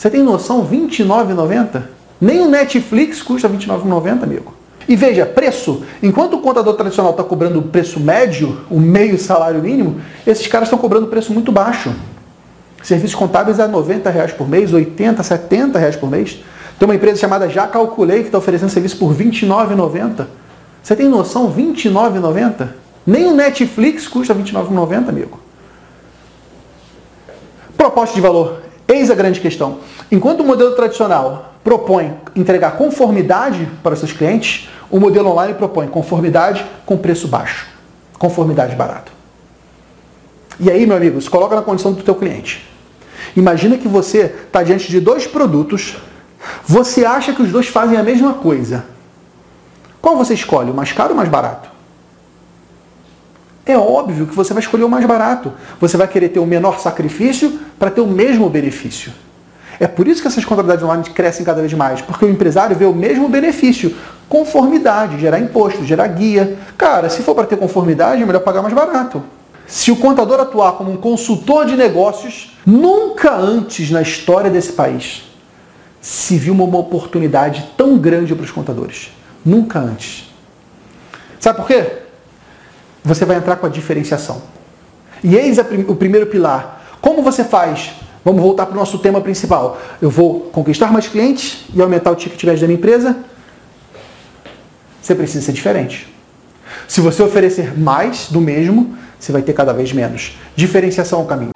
Você tem noção? R$ 29,90? Nem o Netflix custa R$ 29,90, amigo. E veja, preço. Enquanto o contador tradicional está cobrando o preço médio, o meio salário mínimo, esses caras estão cobrando preço muito baixo. Serviços contábeis a 90 reais por mês, 80, 70 reais por mês. Tem uma empresa chamada Já Calculei que está oferecendo serviço por R$ 29,90. Você tem noção? R$ 29,90? Nem o Netflix custa R$ 29,90, amigo. Proposta de valor. Eis a grande questão. Enquanto o modelo tradicional propõe entregar conformidade para seus clientes, o modelo online propõe conformidade com preço baixo. Conformidade barato. E aí, meu amigo, se coloca na condição do teu cliente. Imagina que você está diante de dois produtos, você acha que os dois fazem a mesma coisa. Qual você escolhe, o mais caro ou o mais barato? É óbvio que você vai escolher o mais barato. Você vai querer ter o menor sacrifício para ter o mesmo benefício. É por isso que essas contabilidades online crescem cada vez mais, porque o empresário vê o mesmo benefício. Conformidade, gerar imposto, gerar guia. Cara, se for para ter conformidade, é melhor pagar mais barato. Se o contador atuar como um consultor de negócios, nunca antes na história desse país se viu uma oportunidade tão grande para os contadores. Nunca antes. Sabe por quê? Você vai entrar com a diferenciação. E eis o primeiro pilar. Como você faz? Vamos voltar para o nosso tema principal. Eu vou conquistar mais clientes e aumentar o ticket médio da minha empresa. Você precisa ser diferente. Se você oferecer mais do mesmo, você vai ter cada vez menos. Diferenciação é o caminho.